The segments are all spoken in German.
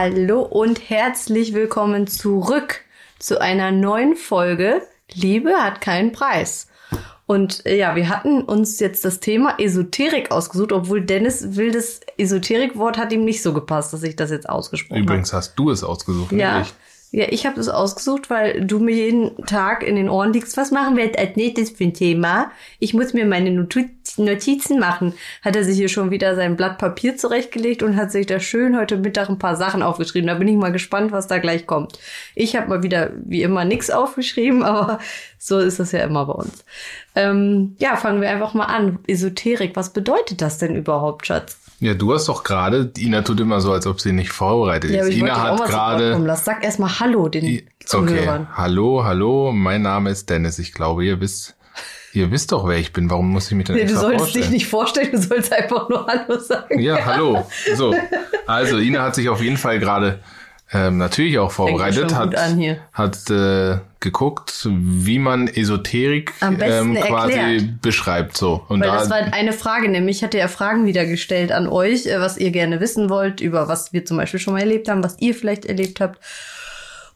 Hallo und herzlich willkommen zurück zu einer neuen Folge Liebe hat keinen Preis. Und äh, ja, wir hatten uns jetzt das Thema Esoterik ausgesucht, obwohl Dennis wildes Esoterikwort hat ihm nicht so gepasst, dass ich das jetzt ausgesprochen habe. Übrigens hast du es ausgesucht, Ja. nicht ich. Ja, ich habe das ausgesucht, weil du mir jeden Tag in den Ohren liegst. Was machen wir jetzt als nächstes für ein Thema? Ich muss mir meine Notiz- Notizen machen. Hat er sich hier schon wieder sein Blatt Papier zurechtgelegt und hat sich da schön heute Mittag ein paar Sachen aufgeschrieben. Da bin ich mal gespannt, was da gleich kommt. Ich habe mal wieder, wie immer, nichts aufgeschrieben, aber so ist das ja immer bei uns. Ähm, ja, fangen wir einfach mal an. Esoterik, was bedeutet das denn überhaupt, Schatz? Ja, du hast doch gerade, Ina tut immer so, als ob sie nicht vorbereitet Ja, ist. Ina hat gerade. lassen. Sag erst mal Hallo den Okay, Zuhörern. hallo, hallo, mein Name ist Dennis. Ich glaube, ihr wisst, ihr wisst doch, wer ich bin. Warum muss ich mich denn Nee, du extra solltest vorstellen? dich nicht vorstellen, du sollst einfach nur Hallo sagen. Ja, hallo. So, also Ina hat sich auf jeden Fall gerade ähm, natürlich auch vorbereitet, hat, hat äh, geguckt, wie man Esoterik ähm, quasi erklärt. beschreibt. So und Weil da das war eine Frage, nämlich ich hatte ja Fragen wieder gestellt an euch, äh, was ihr gerne wissen wollt, über was wir zum Beispiel schon mal erlebt haben, was ihr vielleicht erlebt habt.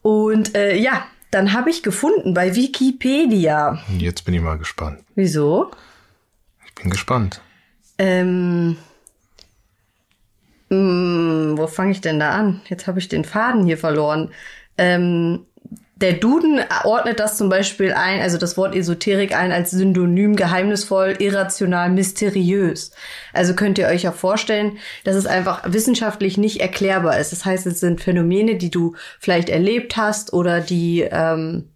Und äh, ja, dann habe ich gefunden bei Wikipedia. jetzt bin ich mal gespannt. Wieso? Ich bin gespannt. Ähm, mh, wo fange ich denn da an? Jetzt habe ich den Faden hier verloren. Ähm, der Duden ordnet das zum Beispiel ein, also das Wort Esoterik ein als Synonym geheimnisvoll, irrational, mysteriös. Also könnt ihr euch ja vorstellen, dass es einfach wissenschaftlich nicht erklärbar ist. Das heißt, es sind Phänomene, die du vielleicht erlebt hast oder die, ähm,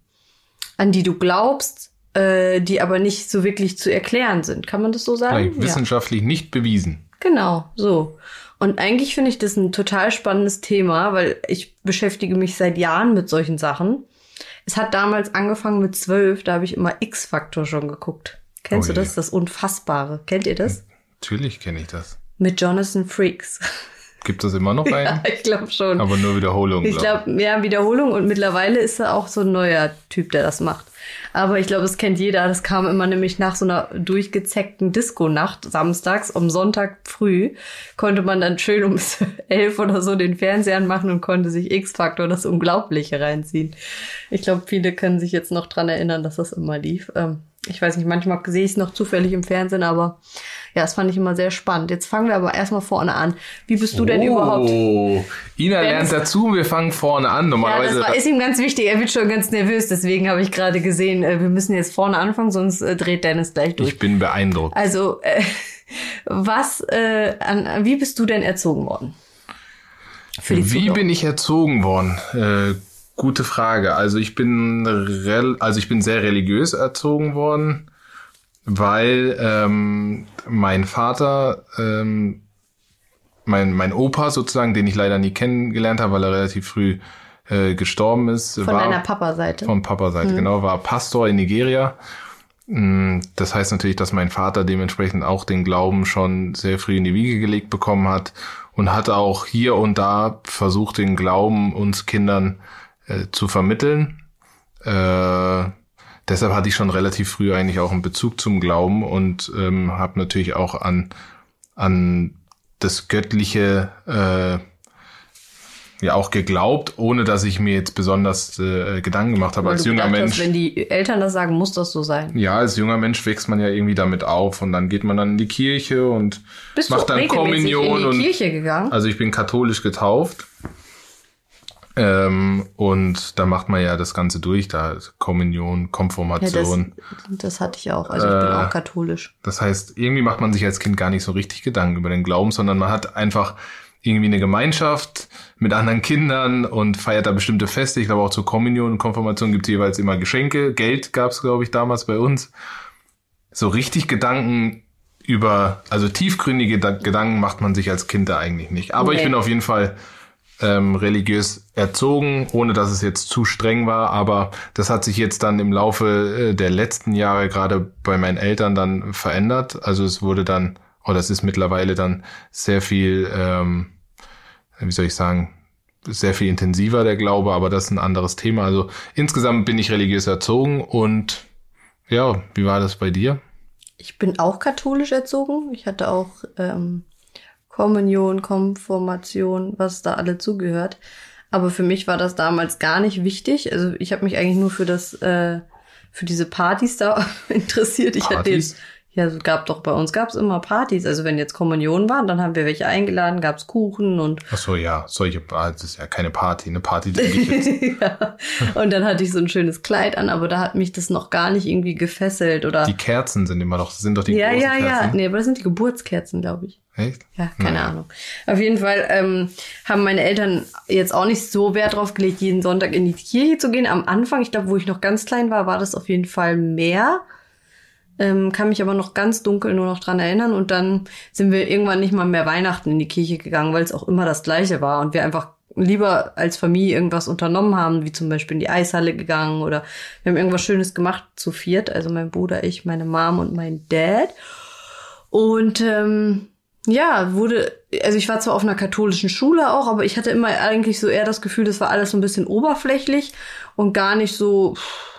an die du glaubst, äh, die aber nicht so wirklich zu erklären sind. Kann man das so sagen? Eigentlich Wissenschaftlich nicht bewiesen. Genau, so. Und eigentlich finde ich das ein total spannendes Thema, weil ich beschäftige mich seit Jahren mit solchen Sachen. Es hat damals angefangen mit zwölf, da habe ich immer X-Faktor schon geguckt. Kennst Oh du das? Das Unfassbare. Kennt ihr das? Natürlich kenne ich das. Mit Jonathan Freaks. Gibt es immer noch ja, einen? ich glaube schon. Aber nur Wiederholung. Ich glaub glaube, ja, Wiederholung und mittlerweile ist er auch so ein neuer Typ, der das macht. Aber ich glaube, das kennt jeder. Das kam immer nämlich nach so einer durchgezeckten Disco-Nacht samstags um Sonntag früh. Konnte man dann schön um elf oder so den Fernseher machen und konnte sich X-Factor, das Unglaubliche reinziehen. Ich glaube, viele können sich jetzt noch dran erinnern, dass das immer lief. Ähm, ich weiß nicht, manchmal sehe ich es noch zufällig im Fernsehen, aber ja, das fand ich immer sehr spannend. Jetzt fangen wir aber erstmal vorne an. Wie bist du denn überhaupt? Oh, Ina Wenn lernt dazu, wir fangen vorne an. Ja, das Normalerweise. war, ist ihm ganz wichtig. Er wird schon ganz nervös. Deswegen habe ich gerade gesehen, äh, wir müssen jetzt vorne anfangen, sonst äh, dreht Dennis gleich durch. ich bin beeindruckt. Also, äh, was, äh, an, wie bist du denn erzogen worden? Wie bin ich erzogen worden? Äh, gute Frage. Also ich bin also ich bin sehr religiös erzogen worden, weil ähm, mein Vater, ähm, mein mein Opa sozusagen, den ich leider nie kennengelernt habe, weil er relativ früh äh, gestorben ist, Von war deiner Papa-Seite. von Papa-Seite, genau, war Pastor in Nigeria. Mm, Das heißt natürlich, dass mein Vater dementsprechend auch den Glauben schon sehr früh in die Wiege gelegt bekommen hat und hat auch hier und da versucht, den Glauben uns Kindern äh, zu vermitteln. Äh, deshalb hatte ich schon relativ früh eigentlich auch einen Bezug zum Glauben und ähm, habe natürlich auch an, an das Göttliche äh, ja auch geglaubt, ohne dass ich mir jetzt besonders äh, Gedanken gemacht habe Weil als junger Mensch. Hast, wenn die Eltern das sagen, muss das so sein. Ja, als junger Mensch wächst man ja irgendwie damit auf und dann geht man dann in die Kirche und Bist macht dann Kommunion in die und Kirche gegangen? also ich bin katholisch getauft. Ähm, und da macht man ja das Ganze durch, da ist Kommunion, ja, das, das hatte ich auch. Also ich bin Äh, auch katholisch. Das heißt, irgendwie macht man sich als Kind gar nicht so richtig Gedanken über den Glauben, sondern man hat einfach irgendwie eine Gemeinschaft mit anderen Kindern und feiert da bestimmte Feste. Ich glaube auch zur Kommunion und Konfirmation gibt es jeweils immer Geschenke. Geld gab es, glaube ich, damals bei uns. So richtig Gedanken über, also tiefgründige Da- Gedanken macht man sich als Kind da eigentlich nicht. Aber ich Nee. bin auf jeden Fall ähm, religiös erzogen, ohne dass es jetzt zu streng war. Aber das hat sich jetzt dann im Laufe äh, der letzten Jahre gerade bei meinen Eltern dann verändert. Also es wurde dann, oder es ist mittlerweile dann sehr viel, ähm, wie soll ich sagen, sehr viel intensiver der Glaube, aber das ist ein anderes Thema. Also insgesamt bin ich religiös erzogen und ja, wie war das bei dir? Ich bin auch katholisch erzogen. Ich hatte auch ähm, Kommunion, Konformation, was da alle zugehört. Aber für mich war das damals gar nicht wichtig. Also ich habe mich eigentlich nur für das, äh, für diese Partys da interessiert. Ich hatte Partys? den, ja, es gab doch bei uns gab's immer Partys. Also wenn jetzt Kommunion waren, dann haben wir welche eingeladen, gab's Kuchen und Ach so, ja, solche, das ist ja keine Party, eine Party denke ich jetzt. ja. Und dann hatte ich so ein schönes Kleid an, aber da hat mich das noch gar nicht irgendwie gefesselt oder. Die Kerzen sind immer doch, sind doch die ja, ja, ja. Kerzen. Nee, aber das sind die Geburtskerzen, glaube ich. Echt? Ja, keine Naja. Ahnung. Auf jeden Fall ähm, haben meine Eltern jetzt auch nicht so Wert drauf gelegt, jeden Sonntag in die Kirche zu gehen. Am Anfang, ich glaube, wo ich noch ganz klein war, war das auf jeden Fall mehr. Ähm, kann mich aber noch ganz dunkel nur noch dran erinnern. Und dann sind wir irgendwann nicht mal mehr Weihnachten in die Kirche gegangen, weil es auch immer das Gleiche war. Und wir einfach lieber als Familie irgendwas unternommen haben, wie zum Beispiel in die Eishalle gegangen oder wir haben irgendwas Schönes gemacht zu viert. Also mein Bruder, ich, meine Mom und mein Dad. Und ähm, ja, wurde, also ich war zwar auf einer katholischen Schule auch, aber ich hatte immer eigentlich so eher das Gefühl, das war alles so ein bisschen oberflächlich und gar nicht so,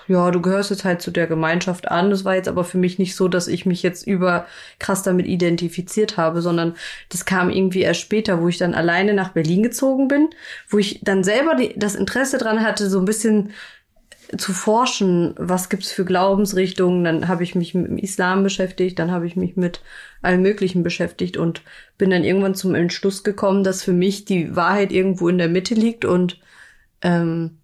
ja, du gehörst jetzt halt zu der Gemeinschaft an. Das war jetzt aber für mich nicht so, dass ich mich jetzt über krass damit identifiziert habe, sondern das kam irgendwie erst später, wo ich dann alleine nach Berlin gezogen bin, wo ich dann selber die, das Interesse dran hatte, so ein bisschen zu forschen, was gibt's für Glaubensrichtungen. Dann habe ich mich mit dem Islam beschäftigt, dann habe ich mich mit allem Möglichen beschäftigt und bin dann irgendwann zum Entschluss gekommen, dass für mich die Wahrheit irgendwo in der Mitte liegt und ähm,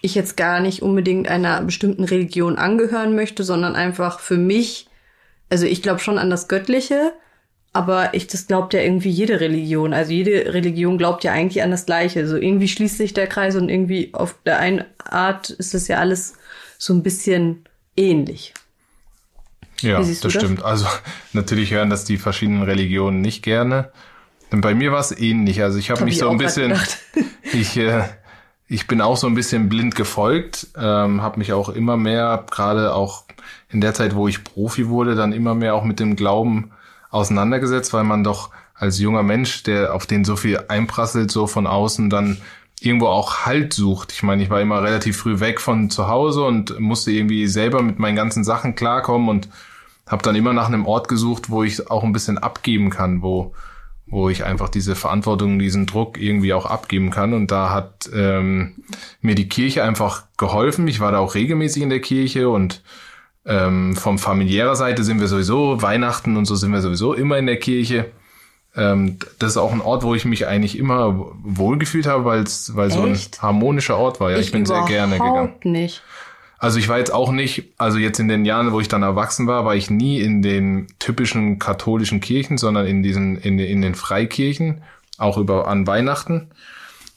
ich jetzt gar nicht unbedingt einer bestimmten Religion angehören möchte, sondern einfach für mich, also ich glaube schon an das Göttliche, aber ich, das glaubt ja irgendwie jede Religion. Also jede Religion glaubt ja eigentlich an das Gleiche. So irgendwie schließt sich der Kreis und irgendwie auf der einen Art ist es ja alles so ein bisschen ähnlich. Ja, das das? stimmt. Also natürlich hören das die verschiedenen Religionen nicht gerne. Denn bei mir war es ähnlich. Also ich habe Hab mich ich so ein bisschen, ich, äh, ich bin auch so ein bisschen blind gefolgt, ähm, habe mich auch immer mehr, gerade auch in der Zeit, wo ich Profi wurde, dann immer mehr auch mit dem Glauben auseinandergesetzt, weil man doch als junger Mensch, der auf den so viel einprasselt, so von außen, dann irgendwo auch Halt sucht. Ich meine, ich war immer relativ früh weg von zu Hause und musste irgendwie selber mit meinen ganzen Sachen klarkommen und habe dann immer nach einem Ort gesucht, wo ich auch ein bisschen abgeben kann, wo wo ich einfach diese Verantwortung, diesen Druck irgendwie auch abgeben kann. Und da hat ähm, mir die Kirche einfach geholfen. Ich war da auch regelmäßig in der Kirche und ähm, vom familiärer Seite sind wir sowieso, Weihnachten und so sind wir sowieso immer in der Kirche. Ähm, das ist auch ein Ort, wo ich mich eigentlich immer wohlgefühlt habe, weil es weil so ein harmonischer Ort war. Ja, ich, bin sehr gerne gegangen. Nicht. Also ich war jetzt auch nicht, also jetzt in den Jahren, wo ich dann erwachsen war, war ich nie in den typischen katholischen Kirchen, sondern in diesen, in, in den Freikirchen, auch über an Weihnachten.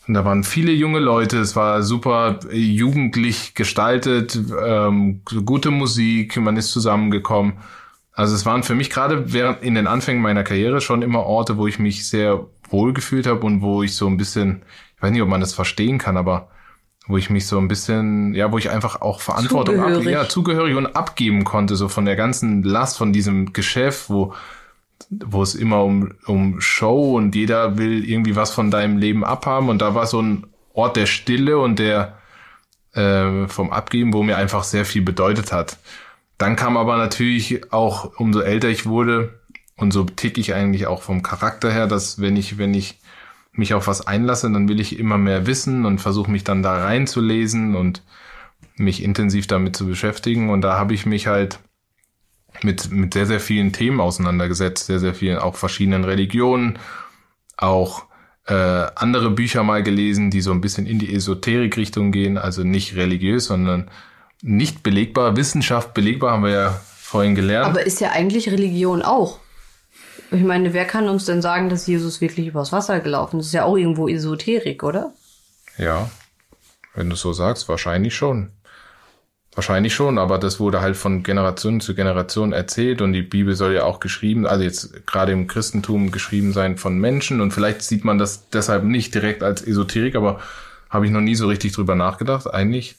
Und da waren viele junge Leute, es war super äh, jugendlich gestaltet, ähm, gute Musik, man ist zusammengekommen. Also es waren für mich gerade während in den Anfängen meiner Karriere schon immer Orte, wo ich mich sehr wohl gefühlt habe und wo ich so ein bisschen, ich weiß nicht, ob man das verstehen kann, aber wo ich mich so ein bisschen, ja, wo ich einfach auch Verantwortung ab, Zugehörig. ja, zugehörig und abgeben konnte, so von der ganzen Last von diesem Geschäft, wo wo es immer um, um Show und jeder will irgendwie was von deinem Leben abhaben und da war so ein Ort der Stille und der äh, vom Abgeben, wo mir einfach sehr viel bedeutet hat. Dann kam aber natürlich auch, umso älter ich wurde und so tick ich eigentlich auch vom Charakter her, dass wenn ich, wenn ich mich auf was einlasse, dann will ich immer mehr wissen und versuche mich dann da reinzulesen und mich intensiv damit zu beschäftigen. Und da habe ich mich halt mit, mit sehr, sehr vielen Themen auseinandergesetzt, sehr, sehr vielen, auch verschiedenen Religionen, auch äh, andere Bücher mal gelesen, die so ein bisschen in die Esoterik-Richtung gehen, also nicht religiös, sondern nicht belegbar. Wissenschaft belegbar haben wir ja vorhin gelernt. Aber ist ja eigentlich Religion auch. Ich meine, wer kann uns denn sagen, dass Jesus wirklich übers Wasser gelaufen ist? Das ist ja auch irgendwo Esoterik, oder? Ja, wenn du so sagst, wahrscheinlich schon. Wahrscheinlich schon, aber das wurde halt von Generation zu Generation erzählt und die Bibel soll ja auch geschrieben, also jetzt gerade im Christentum geschrieben sein von Menschen und vielleicht sieht man das deshalb nicht direkt als Esoterik, aber habe ich noch nie so richtig drüber nachgedacht. Eigentlich,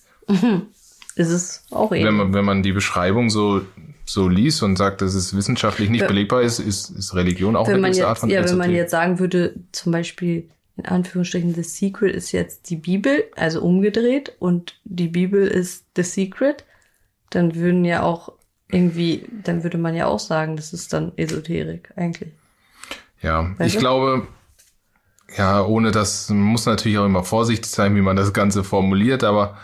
Ist es auch wenn eben. man, wenn man die Beschreibung so, so liest und sagt, dass es wissenschaftlich nicht Wenn- belegbar ist, ist, ist Religion auch Wenn eine gewisse Art von ja, wenn man Esoterik. jetzt sagen würde, zum Beispiel in Anführungsstrichen, The Secret ist jetzt die Bibel, also umgedreht, und die Bibel ist The Secret, dann würden ja auch irgendwie, dann würde man ja auch sagen, das ist dann Esoterik eigentlich. Ja, weißt ich glaube, ja, ohne das man muss natürlich auch immer vorsichtig sein, wie man das Ganze formuliert, aber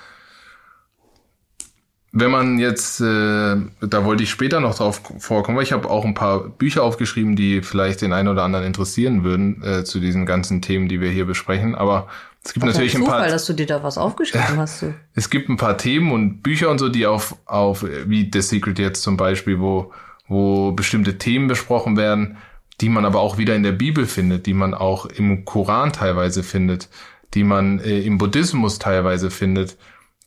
wenn man jetzt, äh, da wollte ich später noch drauf vorkommen, weil ich habe auch ein paar Bücher aufgeschrieben, die vielleicht den einen oder anderen interessieren würden äh, zu diesen ganzen Themen, die wir hier besprechen. Aber es gibt was natürlich ein, ein paar. dass du dir da was aufgeschrieben hast. Du. Es gibt ein paar Themen und Bücher und so, die auf auf wie The Secret jetzt zum Beispiel, wo wo bestimmte Themen besprochen werden, die man aber auch wieder in der Bibel findet, die man auch im Koran teilweise findet, die man äh, im Buddhismus teilweise findet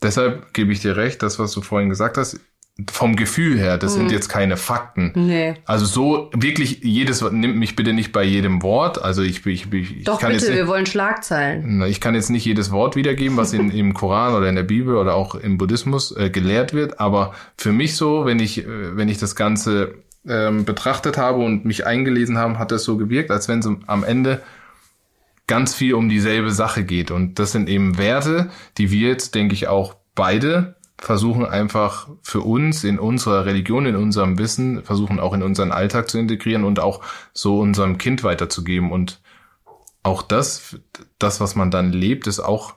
deshalb gebe ich dir recht, das, was du vorhin gesagt hast, vom Gefühl her, das hm. sind jetzt keine Fakten. Nee. Also so wirklich jedes, nimmt mich bitte nicht bei jedem Wort. Also ich, ich, ich Doch, kann bitte, jetzt, wir wollen Schlagzeilen. Ich kann jetzt nicht jedes Wort wiedergeben, was in, im Koran oder in der Bibel oder auch im Buddhismus äh, gelehrt wird. Aber für mich so, wenn ich, äh, wenn ich das Ganze ähm, betrachtet habe und mich eingelesen habe, hat das so gewirkt, als wenn es am Ende ganz viel um dieselbe Sache geht. Und das sind eben Werte, die wir jetzt, denke ich, auch beide versuchen einfach für uns in unserer Religion, in unserem Wissen, versuchen auch in unseren Alltag zu integrieren und auch so unserem Kind weiterzugeben. Und auch das, das, was man dann lebt, ist auch,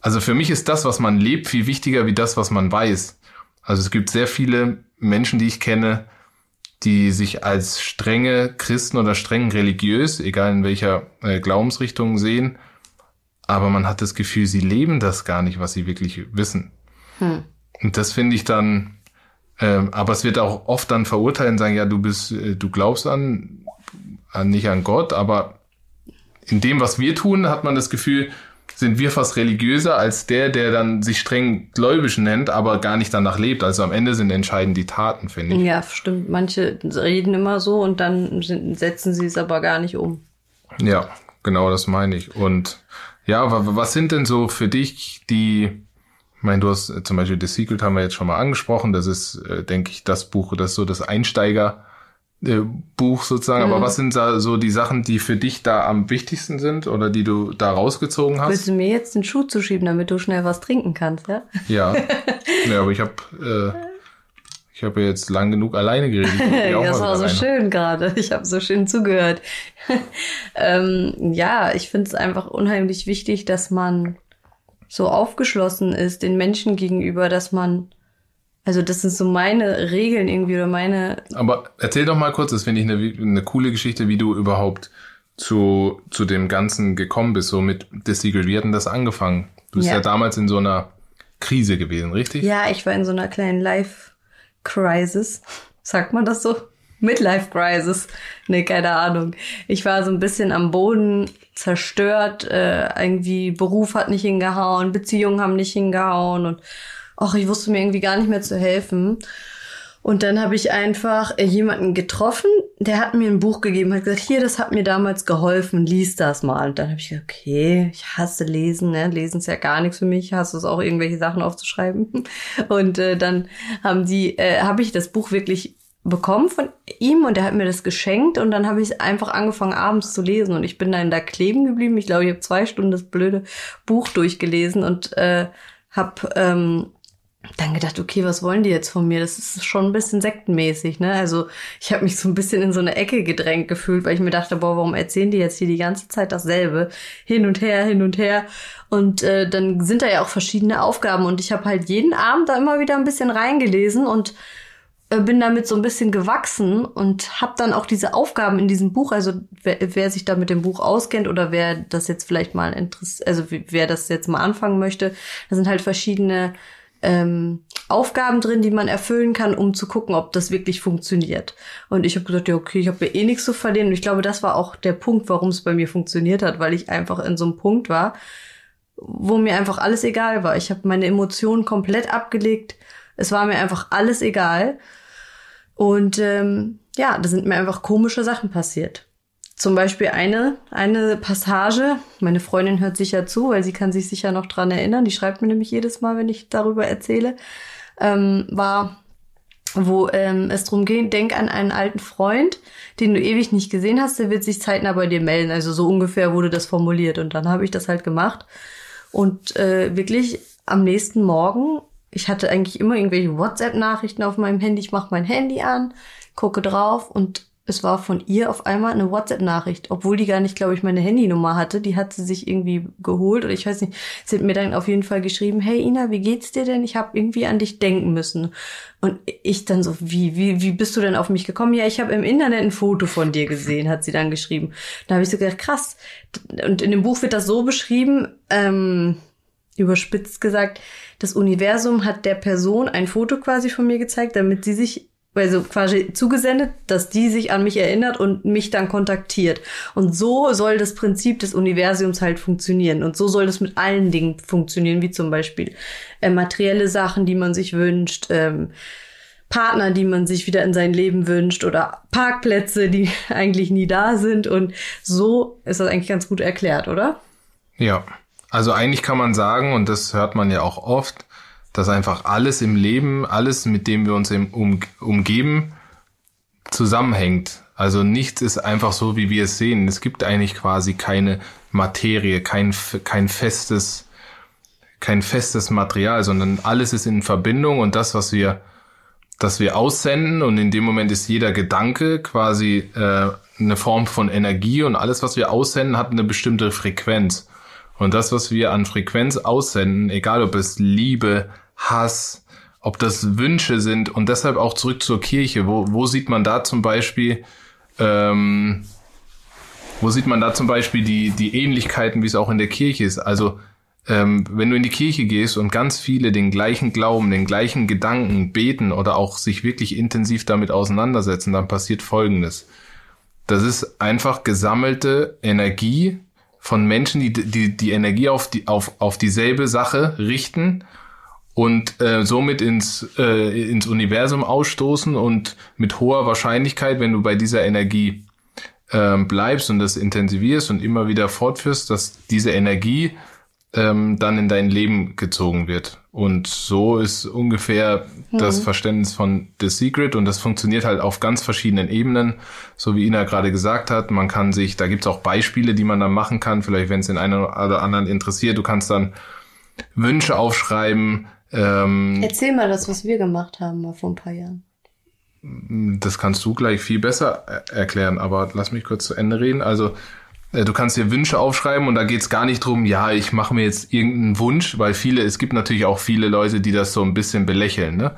also für mich ist das, was man lebt, viel wichtiger wie das, was man weiß. Also es gibt sehr viele Menschen, die ich kenne, die sich als strenge Christen oder streng religiös, egal in welcher äh, Glaubensrichtung sehen, aber man hat das Gefühl, sie leben das gar nicht, was sie wirklich wissen. Hm. Und das finde ich dann, äh, aber es wird auch oft dann verurteilen und sagen, ja, du bist, äh, du glaubst an, an nicht an Gott, aber in dem, was wir tun, hat man das Gefühl, sind wir fast religiöser als der, der dann sich streng gläubisch nennt, aber gar nicht danach lebt. Also am Ende sind entscheidend die Taten, finde ich. Ja, stimmt. Manche reden immer so und dann setzen sie es aber gar nicht um. Ja, genau das meine ich. Und ja, was sind denn so für dich die, ich meine, du hast äh, zum Beispiel The Secret haben wir jetzt schon mal angesprochen. Das ist, äh, denke ich, das Buch, das so das Einsteiger. Äh, Buch sozusagen, mhm. aber was sind da so die Sachen, die für dich da am wichtigsten sind oder die du da rausgezogen hast? Willst du mir jetzt den Schuh zuschieben, damit du schnell was trinken kannst, ja? Ja, ja aber ich habe äh, ich habe jetzt lang genug alleine geredet. ja, das war so rein. schön gerade. Ich habe so schön zugehört. ähm, ja, ich finde es einfach unheimlich wichtig, dass man so aufgeschlossen ist den Menschen gegenüber, dass man also das sind so meine Regeln irgendwie oder meine. Aber erzähl doch mal kurz, das finde ich eine, eine coole Geschichte, wie du überhaupt zu, zu dem Ganzen gekommen bist, so mit The Secret. Wie hat denn das angefangen? Du bist ja. ja damals in so einer Krise gewesen, richtig? Ja, ich war in so einer kleinen Live- Crisis. Sagt man das so? Midlife Crisis. Nee, keine Ahnung. Ich war so ein bisschen am Boden zerstört. Äh, irgendwie Beruf hat nicht hingehauen, Beziehungen haben nicht hingehauen und ach, ich wusste mir irgendwie gar nicht mehr zu helfen. Und dann habe ich einfach äh, jemanden getroffen, der hat mir ein Buch gegeben, hat gesagt, hier, das hat mir damals geholfen, lies das mal. Und dann habe ich gesagt, okay, ich hasse Lesen, ne? Lesen ist ja gar nichts für mich, ich hasse es auch, irgendwelche Sachen aufzuschreiben. Und äh, dann haben die, äh, habe ich das Buch wirklich bekommen von ihm und er hat mir das geschenkt und dann habe ich einfach angefangen abends zu lesen und ich bin dann da kleben geblieben. Ich glaube, ich habe zwei Stunden das blöde Buch durchgelesen und äh, habe ähm, dann gedacht, okay, was wollen die jetzt von mir? Das ist schon ein bisschen sektenmäßig, ne? Also ich habe mich so ein bisschen in so eine Ecke gedrängt gefühlt, weil ich mir dachte, boah, warum erzählen die jetzt hier die ganze Zeit dasselbe? Hin und her, hin und her. Und äh, dann sind da ja auch verschiedene Aufgaben und ich habe halt jeden Abend da immer wieder ein bisschen reingelesen und äh, bin damit so ein bisschen gewachsen und habe dann auch diese Aufgaben in diesem Buch, also wer, wer sich da mit dem Buch auskennt oder wer das jetzt vielleicht mal interessiert, also wer das jetzt mal anfangen möchte, da sind halt verschiedene ähm, Aufgaben drin, die man erfüllen kann, um zu gucken, ob das wirklich funktioniert. Und ich habe gesagt, ja, okay, ich habe ja eh nichts zu verlieren. Und ich glaube, das war auch der Punkt, warum es bei mir funktioniert hat, weil ich einfach in so einem Punkt war, wo mir einfach alles egal war. Ich habe meine Emotionen komplett abgelegt. Es war mir einfach alles egal. Und ähm, ja, da sind mir einfach komische Sachen passiert. Zum Beispiel eine, eine Passage, meine Freundin hört sicher zu, weil sie kann sich sicher noch dran erinnern, die schreibt mir nämlich jedes Mal, wenn ich darüber erzähle, ähm, war, wo ähm, es drum geht, denk an einen alten Freund, den du ewig nicht gesehen hast, der wird sich zeitnah bei dir melden. Also so ungefähr wurde das formuliert. Und dann habe ich das halt gemacht. Und äh, wirklich am nächsten Morgen, ich hatte eigentlich immer irgendwelche WhatsApp-Nachrichten auf meinem Handy, ich mache mein Handy an, gucke drauf und es war von ihr auf einmal eine WhatsApp-Nachricht, obwohl die gar nicht, glaube ich, meine Handynummer hatte. Die hat sie sich irgendwie geholt oder ich weiß nicht. Sie hat mir dann auf jeden Fall geschrieben, hey Ina, wie geht's dir denn? Ich habe irgendwie an dich denken müssen. Und ich dann so, wie, wie, wie bist du denn auf mich gekommen? Ja, ich habe im Internet ein Foto von dir gesehen, hat sie dann geschrieben. Da habe ich so gedacht, krass. Und in dem Buch wird das so beschrieben, ähm, überspitzt gesagt, das Universum hat der Person ein Foto quasi von mir gezeigt, damit sie sich also quasi zugesendet, dass die sich an mich erinnert und mich dann kontaktiert. Und so soll das Prinzip des Universums halt funktionieren. Und so soll das mit allen Dingen funktionieren, wie zum Beispiel äh, materielle Sachen, die man sich wünscht, ähm, Partner, die man sich wieder in sein Leben wünscht oder Parkplätze, die eigentlich nie da sind. Und so ist das eigentlich ganz gut erklärt, oder? Ja, also eigentlich kann man sagen, und das hört man ja auch oft, dass einfach alles im Leben, alles, mit dem wir uns um, umgeben, zusammenhängt. Also nichts ist einfach so, wie wir es sehen. Es gibt eigentlich quasi keine Materie, kein, kein festes, kein festes Material, sondern alles ist in Verbindung und das, was wir, das wir aussenden und in dem Moment ist jeder Gedanke quasi äh, eine Form von Energie und alles, was wir aussenden, hat eine bestimmte Frequenz. Und das, was wir an Frequenz aussenden, egal ob es Liebe, Hass, ob das Wünsche sind und deshalb auch zurück zur Kirche. Wo, wo sieht man da zum Beispiel, ähm, wo sieht man da zum Beispiel die, die Ähnlichkeiten, wie es auch in der Kirche ist? Also, ähm, wenn du in die Kirche gehst und ganz viele den gleichen Glauben, den gleichen Gedanken beten oder auch sich wirklich intensiv damit auseinandersetzen, dann passiert Folgendes. Das ist einfach gesammelte Energie, von Menschen, die die, die Energie auf, die, auf, auf dieselbe Sache richten und äh, somit ins, äh, ins Universum ausstoßen und mit hoher Wahrscheinlichkeit, wenn du bei dieser Energie ähm, bleibst und das intensivierst und immer wieder fortführst, dass diese Energie ähm, dann in dein Leben gezogen wird. Und so ist ungefähr mhm. das Verständnis von The Secret und das funktioniert halt auf ganz verschiedenen Ebenen, so wie Ina gerade gesagt hat. Man kann sich, da gibt's auch Beispiele, die man dann machen kann, vielleicht wenn es den einen oder anderen interessiert. Du kannst dann Wünsche aufschreiben. Ähm, Erzähl mal das, was wir gemacht haben mal vor ein paar Jahren. Das kannst du gleich viel besser erklären, aber lass mich kurz zu Ende reden. Also äh, du kannst dir Wünsche aufschreiben und da geht's gar nicht drum, ja, ich mache mir jetzt irgendeinen Wunsch, weil viele, es gibt natürlich auch viele Leute, die das so ein bisschen belächeln. Ne?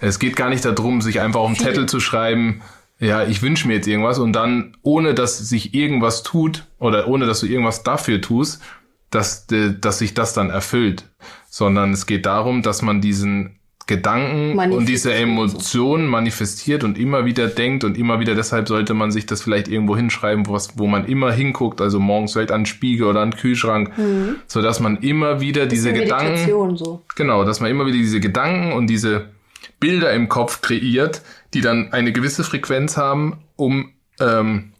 Es geht gar nicht darum, sich einfach auf einen Zettel zu schreiben, ja, ich wünsche mir jetzt irgendwas und dann, ohne dass sich irgendwas tut oder ohne dass du irgendwas dafür tust, dass, dass sich das dann erfüllt. Sondern es geht darum, dass man diesen Gedanken und diese Emotionen manifestiert und immer wieder denkt und immer wieder, deshalb sollte man sich das vielleicht irgendwo hinschreiben, wo, wo man immer hinguckt, also morgens vielleicht an den Spiegel oder an den Kühlschrank, mhm. so dass man immer wieder diese Gedanken, so. genau, dass man immer wieder diese Gedanken und diese Bilder im Kopf kreiert, die dann eine gewisse Frequenz haben, um ähm,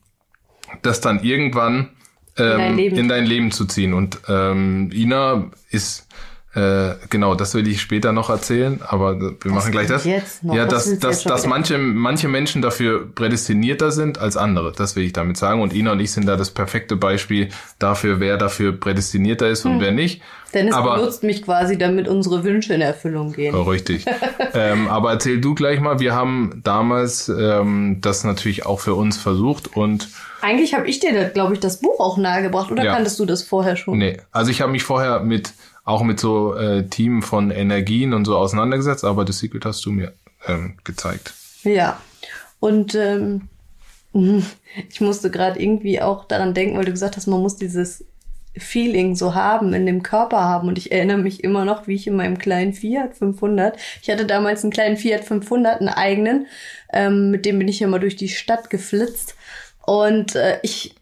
das dann irgendwann ähm, in, dein in, dein Leben zu ziehen. Und ähm, Ina ist äh, genau, das will ich später noch erzählen, aber wir das machen gleich das. Jetzt noch. Ja, dass, dass, dass manche, manche Menschen dafür prädestinierter sind als andere. Das will ich damit sagen. Und Ina und ich sind da das perfekte Beispiel dafür, wer dafür prädestinierter ist und hm. wer nicht. Dennis aber, benutzt mich quasi, damit unsere Wünsche in Erfüllung gehen. Oh, richtig. ähm, aber erzähl du gleich mal, wir haben damals ähm, das natürlich auch für uns versucht und eigentlich habe ich dir, glaube ich, das Buch auch nahegebracht, oder ja. kanntest du das vorher schon? Nee, also ich habe mich vorher mit auch mit so äh, Team von Energien und so auseinandergesetzt, aber das Secret hast du mir ähm, gezeigt. Ja. Und ähm, ich musste gerade irgendwie auch daran denken, weil du gesagt hast, man muss dieses Feeling so haben, in dem Körper haben. Und ich erinnere mich immer noch, wie ich in meinem kleinen Fiat 500, ich hatte damals einen kleinen Fiat 500, einen eigenen, ähm, mit dem bin ich immer durch die Stadt geflitzt. Und äh, ich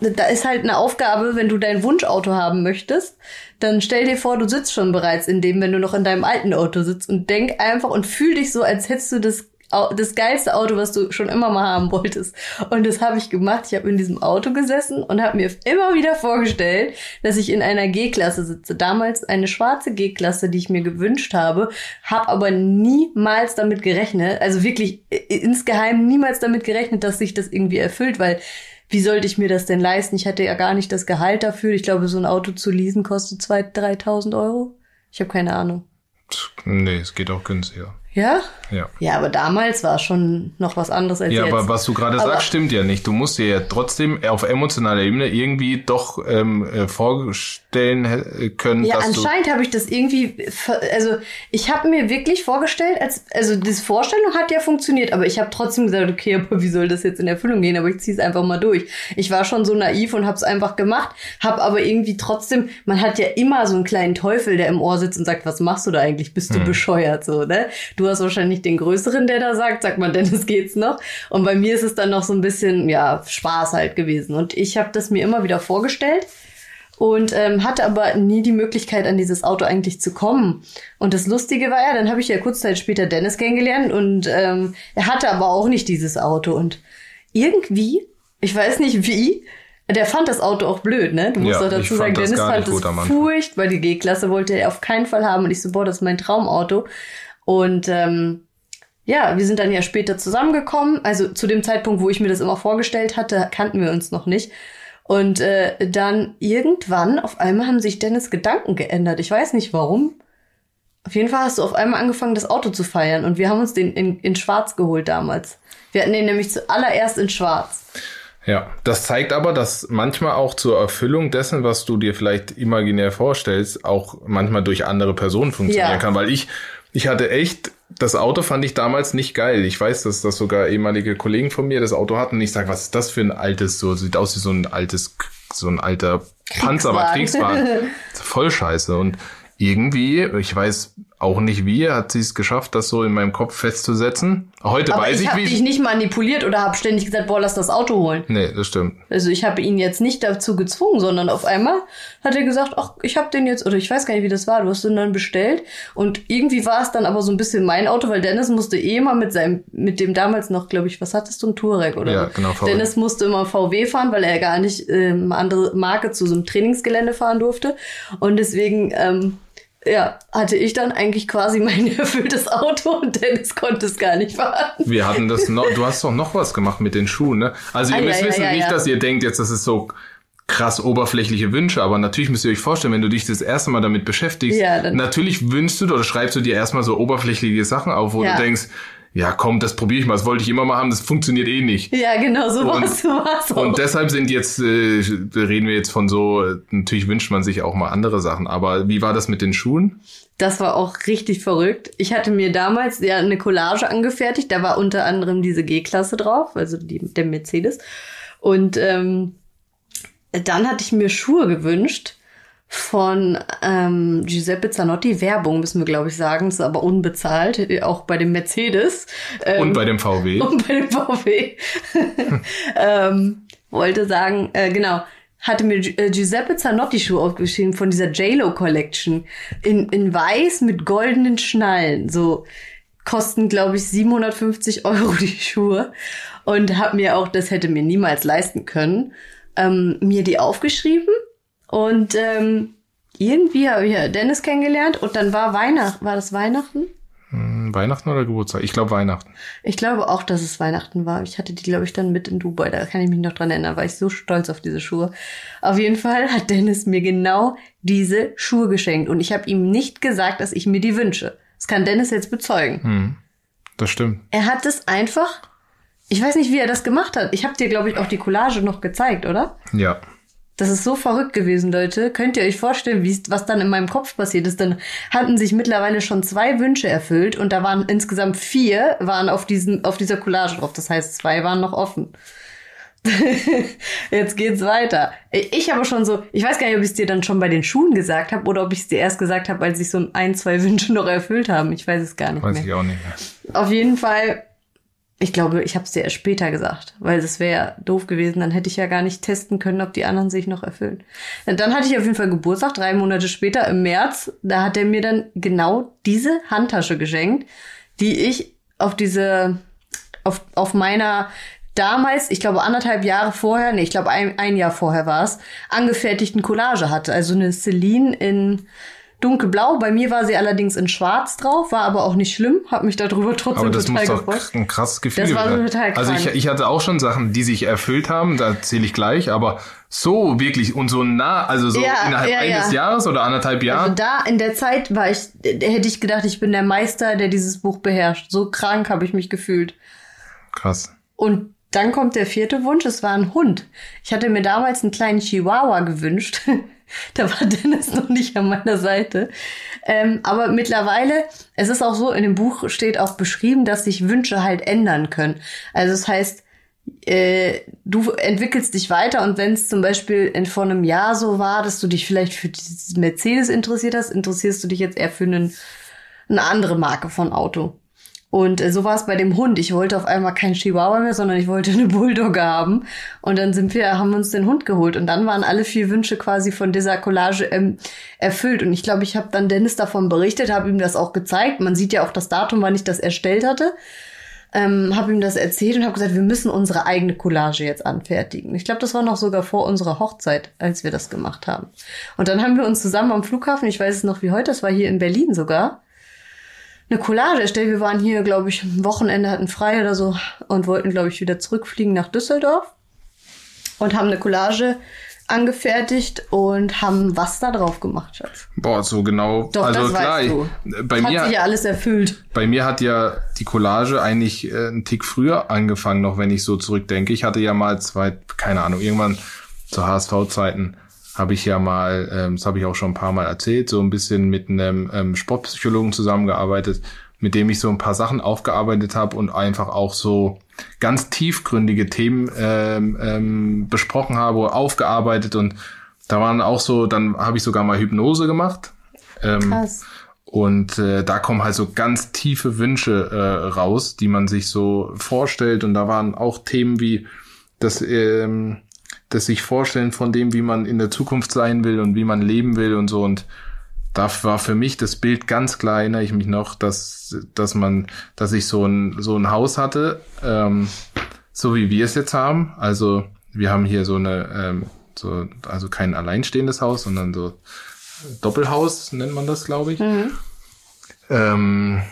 da ist halt eine Aufgabe, wenn du dein Wunschauto haben möchtest, dann stell dir vor, du sitzt schon bereits in dem, wenn du noch in deinem alten Auto sitzt und denk einfach und fühl dich so, als hättest du das das geilste Auto, was du schon immer mal haben wolltest. Und das habe ich gemacht. Ich habe in diesem Auto gesessen und habe mir immer wieder vorgestellt, dass ich in einer G-Klasse sitze. Damals eine schwarze G-Klasse, die ich mir gewünscht habe, habe aber niemals damit gerechnet, also wirklich insgeheim niemals damit gerechnet, dass sich das irgendwie erfüllt, weil wie sollte ich mir das denn leisten? Ich hatte ja gar nicht das Gehalt dafür. Ich glaube, so ein Auto zu leasen kostet 2.000, 3.000 Euro. Ich habe keine Ahnung. Nee, es geht auch günstiger. Ja? Ja. Ja, aber damals war schon noch was anderes als Ja, jetzt. aber was du gerade sagst, stimmt ja nicht. Du musst dir ja trotzdem auf emotionaler Ebene irgendwie doch ähm, äh, vorstellen äh, können, Ja, dass anscheinend habe ich das irgendwie, also ich habe mir wirklich vorgestellt, als also diese Vorstellung hat ja funktioniert, aber ich habe trotzdem gesagt, okay, aber wie soll das jetzt in Erfüllung gehen? Aber ich ziehe es einfach mal durch. Ich war schon so naiv und habe es einfach gemacht, habe aber irgendwie trotzdem, man hat ja immer so einen kleinen Teufel, der im Ohr sitzt und sagt, was machst du da eigentlich? Bist du Hm. bescheuert so, ne? Du hast wahrscheinlich den größeren, der da sagt, sag mal, Dennis geht's noch. Und bei mir ist es dann noch so ein bisschen ja Spaß halt gewesen und ich habe das mir immer wieder vorgestellt und ähm, hatte aber nie die Möglichkeit, an dieses Auto eigentlich zu kommen. Und das Lustige war ja, dann habe ich ja kurz Zeit später Dennis kennengelernt und ähm, er hatte aber auch nicht dieses Auto. Und irgendwie, ich weiß nicht wie, der fand das Auto auch blöd, ne? Du musst Ja, doch dazu sagen, das Dennis fand Anfang. furchtbar. Die G-Klasse wollte er auf keinen Fall haben. Und ich so, boah, das ist mein Traumauto. Und ähm, ja, wir sind dann ja später zusammengekommen. Also zu dem Zeitpunkt, wo ich mir das immer vorgestellt hatte, kannten wir uns noch nicht. Und äh, dann irgendwann, auf einmal haben sich Dennis Gedanken geändert. Ich weiß nicht warum. Auf jeden Fall hast du auf einmal angefangen, das Auto zu feiern. Und wir haben uns den in, in Schwarz geholt damals. Wir hatten den nämlich zuallererst in Schwarz. Ja, das zeigt aber, dass manchmal auch zur Erfüllung dessen, was du dir vielleicht imaginär vorstellst, auch manchmal durch andere Personen funktionieren Ja. kann. Weil ich, ich hatte echt, das Auto fand ich damals nicht geil. Ich weiß, dass das sogar ehemalige Kollegen von mir das Auto hatten und ich sage, was ist das für ein altes, so sieht aus wie so ein altes, so ein alter Panzer, aber. Kriegswagen. Voll scheiße. Und irgendwie, ich weiß auch nicht wie, hat sie es geschafft, das so in meinem Kopf festzusetzen. Heute Aber weiß ich ich, habe wie. dich nicht manipuliert oder habe ständig gesagt, boah, lass das Auto holen. nee, das stimmt. Also ich habe ihn jetzt nicht dazu gezwungen, sondern auf einmal hat er gesagt, ach, ich habe den jetzt, oder ich weiß gar nicht, wie das war, du hast den dann bestellt. Und irgendwie war es dann aber so ein bisschen mein Auto, weil Dennis musste eh mal mit seinem, mit dem damals noch, glaube ich, was hattest du, ein Touareg oder Ja, genau, VW. Dennis musste immer VW fahren, weil er gar nicht ähm, eine andere Marke zu so einem Trainingsgelände fahren durfte. Und deswegen, ähm, ja, hatte ich dann eigentlich quasi mein erfülltes Auto und Dennis konnte es gar nicht fahren. Wir hatten das noch, du hast doch noch was gemacht mit den Schuhen, ne? Also ihr Ah, müsst ja, wissen, ja, nicht, ja. dass ihr denkt, jetzt das ist so krass oberflächliche Wünsche, aber natürlich müsst ihr euch vorstellen, wenn du dich das erste Mal damit beschäftigst, natürlich wünschst du oder schreibst du dir erstmal so oberflächliche Sachen auf, wo du denkst, ja komm, das probiere ich mal, das wollte ich immer mal haben, das funktioniert eh nicht. Ja, genau, so Und- war's, so. Und deshalb sind jetzt, äh, reden wir jetzt von so, äh, natürlich wünscht man sich auch mal andere Sachen, aber wie war das mit den Schuhen? Das war auch richtig verrückt. Ich hatte mir damals ja eine Collage angefertigt. Da war unter anderem diese G-Klasse drauf, also die, der Mercedes. Und ähm, dann hatte ich mir Schuhe gewünscht von ähm, Giuseppe Zanotti. Werbung müssen wir, glaube ich, sagen. Das ist aber unbezahlt, auch bei dem Mercedes. Ähm, Und bei dem VW? und bei dem VW. ähm, wollte sagen, äh, genau, hatte mir Gi- äh, Giuseppe Zanotti Schuhe aufgeschrieben von dieser JLo Collection. In, in weiß mit goldenen Schnallen. So kosten, glaube ich, 750 Euro die Schuhe. Und habe mir auch, das hätte mir niemals leisten können, ähm, mir die aufgeschrieben. Und ähm, irgendwie habe ich ja Dennis kennengelernt und dann war Weihnachten, war das Weihnachten? Hm, Weihnachten oder Geburtstag? Ich glaube Weihnachten. Ich glaube auch, dass es Weihnachten war. Ich hatte die, glaube ich, dann mit in Dubai. Da kann ich mich noch dran erinnern. War ich so stolz auf diese Schuhe. Auf jeden Fall hat Dennis mir genau diese Schuhe geschenkt. Und ich habe ihm nicht gesagt, dass ich mir die wünsche. Das kann Dennis jetzt bezeugen. Hm, das stimmt. Er hat es einfach. Ich weiß nicht, wie er das gemacht hat. Ich habe dir, glaube ich, auch die Collage noch gezeigt, oder? Ja. Das ist so verrückt gewesen, Leute. Könnt ihr euch vorstellen, wie was dann in meinem Kopf passiert ist? Dann hatten sich mittlerweile schon zwei Wünsche erfüllt und da waren insgesamt vier waren auf diesen auf dieser Collage drauf. Das heißt, zwei waren noch offen. Jetzt geht's weiter. Ich aber schon so, ich weiß gar nicht, ob ich es dir dann schon bei den Schuhen gesagt habe oder ob ich es dir erst gesagt habe, als sich so ein, zwei Wünsche noch erfüllt haben. Ich weiß es gar nicht Weiß mehr. ich auch nicht mehr. Auf jeden Fall, ich glaube, ich habe es dir erst später gesagt, weil das wäre ja doof gewesen. Dann hätte ich ja gar nicht testen können, ob die anderen sich noch erfüllen. Und dann hatte ich auf jeden Fall Geburtstag, drei Monate später im März. Da hat er mir dann genau diese Handtasche geschenkt, die ich auf diese, auf, auf meiner damals, ich glaube anderthalb Jahre vorher, nee, ich glaube ein, ein Jahr vorher war es, angefertigten Collage hatte. Also eine Celine in dunkelblau. Bei mir war sie allerdings in schwarz drauf, war aber auch nicht schlimm, hab mich darüber trotzdem Aber das total muss doch gefreut. ein krasses Gefühl Das war sein. total Also ich, krank. ich hatte auch schon Sachen, die sich erfüllt haben, da zähle ich gleich, aber so wirklich und so nah, also so Ja, innerhalb ja, eines ja. Jahres oder anderthalb Also Jahren. da in der Zeit war ich, hätte ich gedacht, ich bin der Meister, der dieses Buch beherrscht. So krank habe ich mich gefühlt. Krass. Und dann kommt der vierte Wunsch, es war ein Hund. Ich hatte mir damals einen kleinen Chihuahua gewünscht. da war Dennis noch nicht an meiner Seite. Ähm, aber mittlerweile, es ist auch so, in dem Buch steht auch beschrieben, dass sich Wünsche halt ändern können. Also das heißt, äh, du entwickelst dich weiter und wenn es zum Beispiel in, vor einem Jahr so war, dass du dich vielleicht für dieses Mercedes interessiert hast, interessierst du dich jetzt eher für einen, eine andere Marke von Auto. Und äh, so war es bei dem Hund. Ich wollte auf einmal keinen Chihuahua mehr, sondern ich wollte eine Bulldogge haben. Und dann sind wir, haben uns den Hund geholt. Und dann waren alle vier Wünsche quasi von dieser Collage ähm, erfüllt. Und ich glaube, ich habe dann Dennis davon berichtet, habe ihm das auch gezeigt. Man sieht ja auch das Datum, wann ich das erstellt hatte. Ähm, habe ihm das erzählt und habe gesagt, wir müssen unsere eigene Collage jetzt anfertigen. Ich glaube, das war noch sogar vor unserer Hochzeit, als wir das gemacht haben. Und dann haben wir uns zusammen am Flughafen, ich weiß es noch wie heute, das war hier in Berlin sogar, eine Collage erstellt. Wir waren hier, glaube ich, ein Wochenende hatten frei oder so und wollten, glaube ich, wieder zurückfliegen nach Düsseldorf und haben eine Collage angefertigt und haben was da drauf gemacht, Schatz. Boah, so genau. Doch, also das klar, weißt du. bei Hat mir, sich ja alles erfüllt. bei mir hat ja die Collage eigentlich äh, einen Tick früher angefangen, noch wenn ich so zurückdenke. Ich hatte ja mal zwei, keine Ahnung, irgendwann zu HSV-Zeiten habe ich ja mal, ähm, das habe ich auch schon ein paar Mal erzählt, so ein bisschen mit einem ähm, Sportpsychologen zusammengearbeitet, mit dem ich so ein paar Sachen aufgearbeitet habe und einfach auch so ganz tiefgründige Themen ähm, ähm, besprochen habe, aufgearbeitet und da waren auch so, dann habe ich sogar mal Hypnose gemacht. Ähm, Krass. und äh, da kommen halt so ganz tiefe Wünsche äh, raus, die man sich so vorstellt. Und da waren auch Themen wie das, ähm, das sich vorstellen von dem, wie man in der Zukunft sein will und wie man leben will und so. Und da war für mich das Bild ganz klar, erinnere ich mich noch, dass, dass man, dass ich so ein, so ein Haus hatte, ähm, so wie wir es jetzt haben. Also wir haben hier so eine, ähm, so, also kein alleinstehendes Haus, sondern so Doppelhaus nennt man das, glaube ich. Ähm,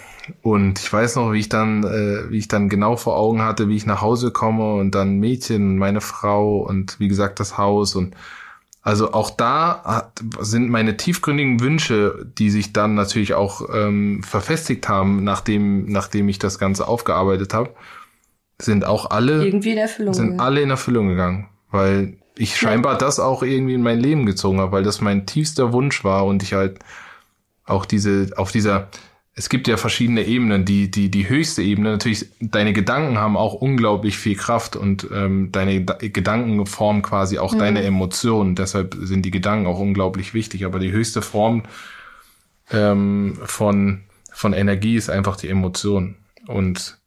und ich weiß noch, wie ich dann, äh, wie ich dann genau vor Augen hatte, wie ich nach Hause komme und dann Mädchen, meine Frau und wie gesagt das Haus und also auch da hat, sind meine tiefgründigen Wünsche, die sich dann natürlich auch ähm, verfestigt haben, nachdem, nachdem ich das Ganze aufgearbeitet habe, sind auch alle Irgendwie in Erfüllung. sind gegangen. alle in Erfüllung gegangen, weil ich scheinbar das auch irgendwie in mein Leben gezogen habe, weil das mein tiefster Wunsch war und ich halt auch diese auf dieser es gibt ja verschiedene Ebenen, die die die höchste Ebene natürlich deine Gedanken haben auch unglaublich viel Kraft und ähm, deine Da- Gedanken formen quasi auch deine Emotionen, deshalb sind die Gedanken auch unglaublich wichtig, aber die höchste Form ähm, von von Energie ist einfach die Emotion. Und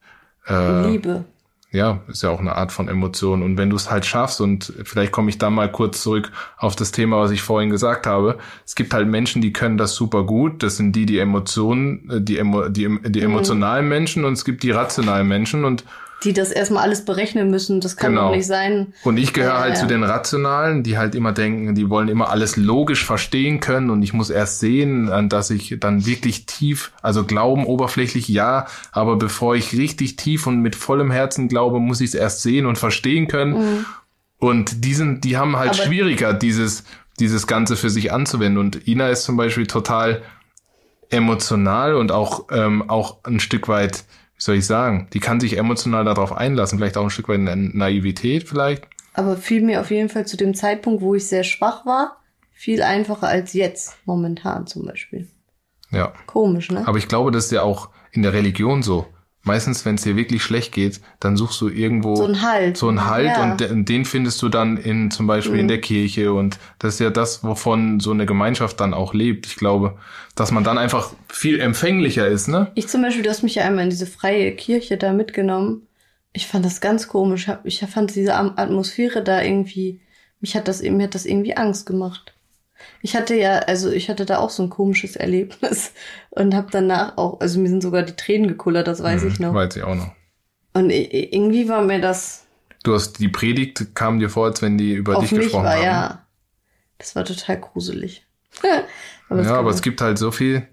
äh, Liebe. Ja, ist ja auch eine Art von Emotion. Und wenn du es halt schaffst, und vielleicht komme ich da mal kurz zurück auf das Thema, was ich vorhin gesagt habe, es gibt halt Menschen, die können das super gut. Das sind die, die Emotionen, äh, die, Emo, die, die emotionalen Menschen und es gibt die rationalen Menschen. Und, Die das erstmal alles berechnen müssen. Das kann Genau. doch nicht sein. und ich gehöre halt ja. zu den Rationalen, die halt immer denken, die wollen immer alles logisch verstehen können und ich muss erst sehen, an dass ich dann wirklich tief, also glauben oberflächlich ja, aber bevor ich richtig tief und mit vollem Herzen glaube, muss ich es erst sehen und verstehen können. Und die sind, die haben halt Aber- schwieriger, dieses, dieses Ganze für sich anzuwenden. Und Ina ist zum Beispiel total emotional und auch, ähm, auch ein Stück weit, soll ich sagen, die kann sich emotional darauf einlassen, vielleicht auch ein Stück weit Na Naivität vielleicht. Aber fiel mir auf jeden Fall zu dem Zeitpunkt, wo ich sehr schwach war, viel einfacher als jetzt, momentan zum Beispiel. Ja. Komisch, ne? Aber ich glaube, das ist ja auch in der Religion so. Meistens, wenn es dir wirklich schlecht geht, dann suchst du irgendwo So ein Halt. so einen Halt Ja. Mhm. und de- den findest du dann in zum Beispiel in der Kirche und das ist ja das, wovon so eine Gemeinschaft dann auch lebt. Ich glaube, dass man dann einfach viel empfänglicher ist, ne? Ich zum Beispiel, du hast mich ja einmal in diese freie Kirche da mitgenommen. Ich fand das ganz komisch. Ich fand diese Atmosphäre da irgendwie, mich hat das, mir hat das irgendwie Angst gemacht. Ich hatte ja, also ich hatte da auch so ein komisches Erlebnis und habe danach auch, also mir sind sogar die Tränen gekullert, das weiß ich noch. Weiß ich auch noch. Und irgendwie war mir das Du hast die Predigt kam dir vor, als wenn die über dich gesprochen war, haben. ja. Das war total gruselig. aber ja, aber es gibt halt so viel.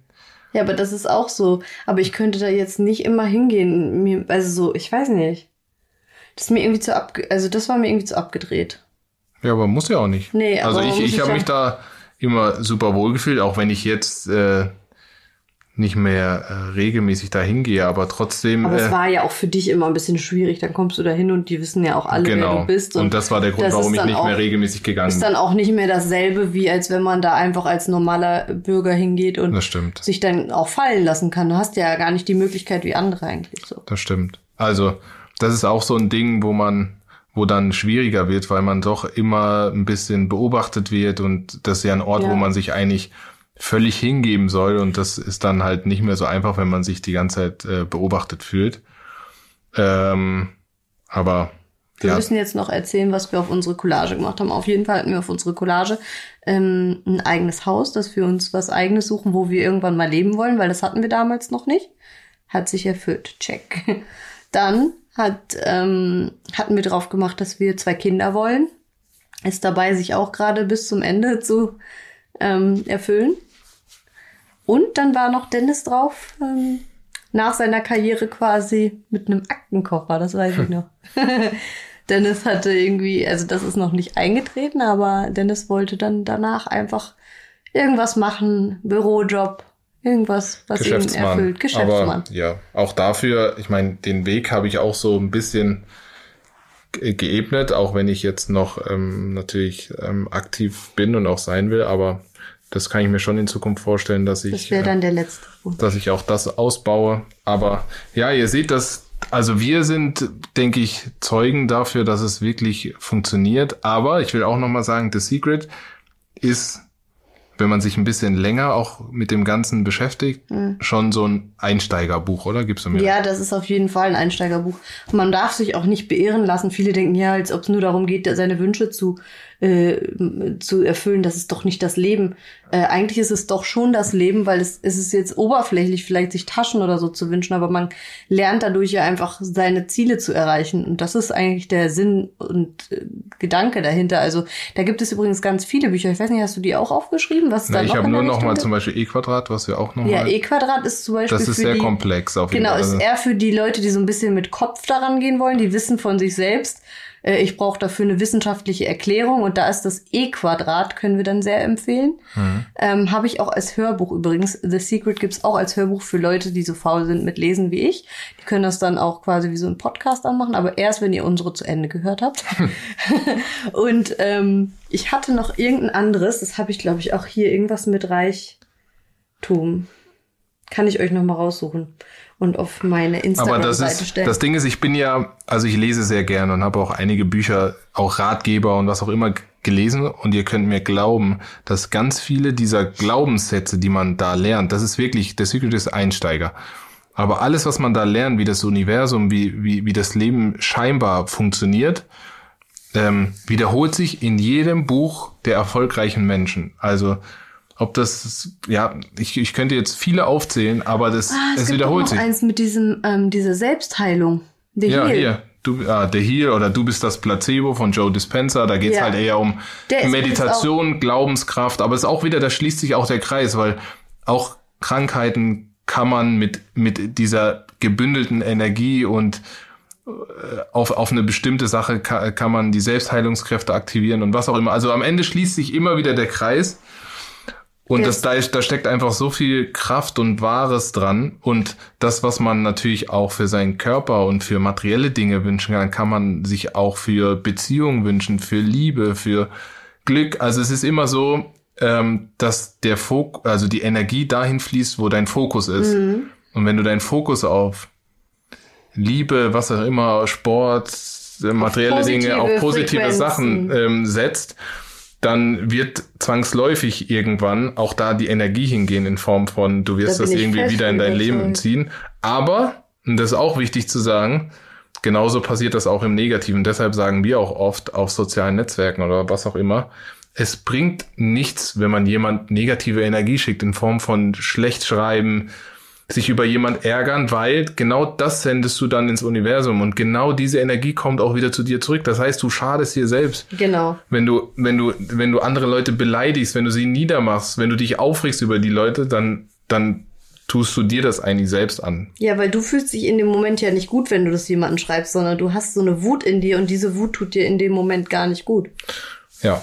ja, aber das ist auch so. Aber ich könnte da jetzt nicht immer hingehen. Mir, also so, ich weiß nicht. Das ist mir irgendwie zu abge also das war mir irgendwie zu abgedreht. Ja, aber muss ja auch nicht. Nee, Also aber ich, muss ich ich habe mich da immer super wohl gefühlt, auch wenn ich jetzt äh, nicht mehr äh, regelmäßig da hingehe, aber trotzdem. Aber äh, es war ja auch für dich immer ein bisschen schwierig. Dann kommst du da hin und die wissen ja auch alle, wer genau. du bist. Und, das war der Grund, warum ist ich nicht auch- mehr regelmäßig gegangen ist bin. dann auch nicht mehr dasselbe, wie als wenn man da einfach als normaler Bürger hingeht und sich dann auch fallen lassen kann. Du hast ja gar nicht die Möglichkeit wie andere eigentlich so. Das stimmt. Also, das ist auch so ein Ding, wo man, wo dann schwieriger wird, weil man doch immer ein bisschen beobachtet wird und das ist ja ein Ort, Ja. wo man sich eigentlich völlig hingeben soll und das ist dann halt nicht mehr so einfach, wenn man sich die ganze Zeit äh, beobachtet fühlt. Ähm, aber Wir ja, müssen jetzt noch erzählen, was wir auf unsere Collage gemacht haben. Auf jeden Fall hatten wir auf unsere Collage ähm, ein eigenes Haus, dass wir uns was eigenes suchen, wo wir irgendwann mal leben wollen, weil das hatten wir damals noch nicht. Hat sich erfüllt. Check. Dann hat, ähm, hatten wir drauf gemacht, dass wir zwei Kinder wollen. Ist dabei, sich auch gerade bis zum Ende zu ähm, erfüllen. Und dann war noch Dennis drauf, ähm, nach seiner Karriere quasi mit einem Aktenkocher, das weiß ich noch. Dennis hatte irgendwie, also das ist noch nicht eingetreten, aber Dennis wollte dann danach einfach irgendwas machen, Bürojob, irgendwas, was ihn erfüllt. Geschäftsmann. Aber ja, auch dafür, ich meine, den Weg habe ich auch so ein bisschen ge- geebnet, auch wenn ich jetzt noch ähm, natürlich ähm, aktiv bin und auch sein will, aber das kann ich mir schon in Zukunft vorstellen, dass ich das wäre äh, dann der letzte Punkt. dass ich auch das ausbaue. Aber ja, ihr seht das, also wir sind, denke ich, Zeugen dafür, dass es wirklich funktioniert. Aber ich will auch nochmal sagen, The Secret ist, wenn man sich ein bisschen länger auch mit dem Ganzen beschäftigt, schon so ein Einsteigerbuch, oder? Gibst du mir? Ja, das ist auf jeden Fall ein Einsteigerbuch. Man darf sich auch nicht beirren lassen. Viele denken ja, als ob es nur darum geht, seine Wünsche zu, äh, zu erfüllen. Das ist doch nicht das Leben. Äh, eigentlich ist es doch schon das Leben, weil es, es ist jetzt oberflächlich, vielleicht sich Taschen oder so zu wünschen, aber man lernt dadurch ja einfach seine Ziele zu erreichen. Und das ist eigentlich der Sinn und äh, Gedanke dahinter. Also da gibt es übrigens ganz viele Bücher. Ich weiß nicht, hast du die auch aufgeschrieben? Was Na, da ich habe nur noch mal zum Beispiel E-Quadrat, was wir auch noch Ja. E-Quadrat ist zum Beispiel das ist für sehr die, komplex auf jeden Genau, Fall. ist eher für die Leute, die so ein bisschen mit Kopf daran gehen wollen, die wissen von sich selbst, ich brauche dafür eine wissenschaftliche Erklärung und da ist das E-Quadrat, können wir dann sehr empfehlen. Mhm. Ähm, Habe ich auch als Hörbuch übrigens. The Secret gibt's auch als Hörbuch für Leute, die so faul sind mit Lesen wie ich. Die können das dann auch quasi wie so ein Podcast anmachen, aber erst, wenn ihr unsere zu Ende gehört habt. und ähm, ich hatte noch irgendein anderes, das habe ich glaube ich auch hier, irgendwas mit Reichtum. Kann ich euch noch mal raussuchen und auf meine Aber das Instagram-Seite ist, stellen. das Ding ist, ich bin ja, also ich lese sehr gerne und habe auch einige Bücher, auch Ratgeber und was auch immer gelesen und ihr könnt mir glauben, dass ganz viele dieser Glaubenssätze, die man da lernt, das ist wirklich, der Secret ist Einsteiger. Aber alles, was man da lernt, wie das Universum, wie, wie, wie das Leben scheinbar funktioniert, ähm, wiederholt sich in jedem Buch der erfolgreichen Menschen. Also, ob das, ja, ich, ich könnte jetzt viele aufzählen, aber das, ah, es, es gibt wiederholt sich. eins mit diesem, ähm, dieser Selbstheilung. The Ja, Heal. hier. Du, ah, der Heal oder Du bist das Placebo von Joe Dispenza. Da geht's Ja. halt eher um Der Meditation, Glaubenskraft. Aber es ist auch wieder, da schließt sich auch der Kreis, weil auch Krankheiten kann man mit, mit dieser gebündelten Energie und äh, auf, auf eine bestimmte Sache kann, kann man die Selbstheilungskräfte aktivieren und was auch immer. Also am Ende schließt sich immer wieder der Kreis. Und das, da, da steckt einfach so viel Kraft und Wahres dran. Und das, was man natürlich auch für seinen Körper und für materielle Dinge wünschen kann, kann man sich auch für Beziehungen wünschen, für Liebe, für Glück. Also es ist immer so, ähm, dass der Fokus, also die Energie dahin fließt, wo dein Fokus ist. Und wenn du deinen Fokus auf Liebe, was auch immer, Sport, äh, materielle Dinge, positive auf positive Sachen Frequenzen. ähm, setzt, dann wird zwangsläufig irgendwann auch da die Energie hingehen in Form von, du wirst Da das irgendwie wieder in dein Leben überzeugt. ziehen. Aber, und das ist auch wichtig zu sagen, genauso passiert das auch im Negativen. Deshalb sagen wir auch oft auf sozialen Netzwerken oder was auch immer, es bringt nichts, wenn man jemand negative Energie schickt in Form von schlecht schreiben, sich über jemand ärgern, weil genau das sendest du dann ins Universum und genau diese Energie kommt auch wieder zu dir zurück. Das heißt, du schadest dir selbst. Genau. Wenn du, wenn du, wenn du andere Leute beleidigst, wenn du sie niedermachst, wenn du dich aufregst über die Leute, dann, dann tust du dir das eigentlich selbst an. Ja, weil du fühlst dich in dem Moment ja nicht gut, wenn du das jemandem schreibst, sondern du hast so eine Wut in dir und diese Wut tut dir in dem Moment gar nicht gut. Ja.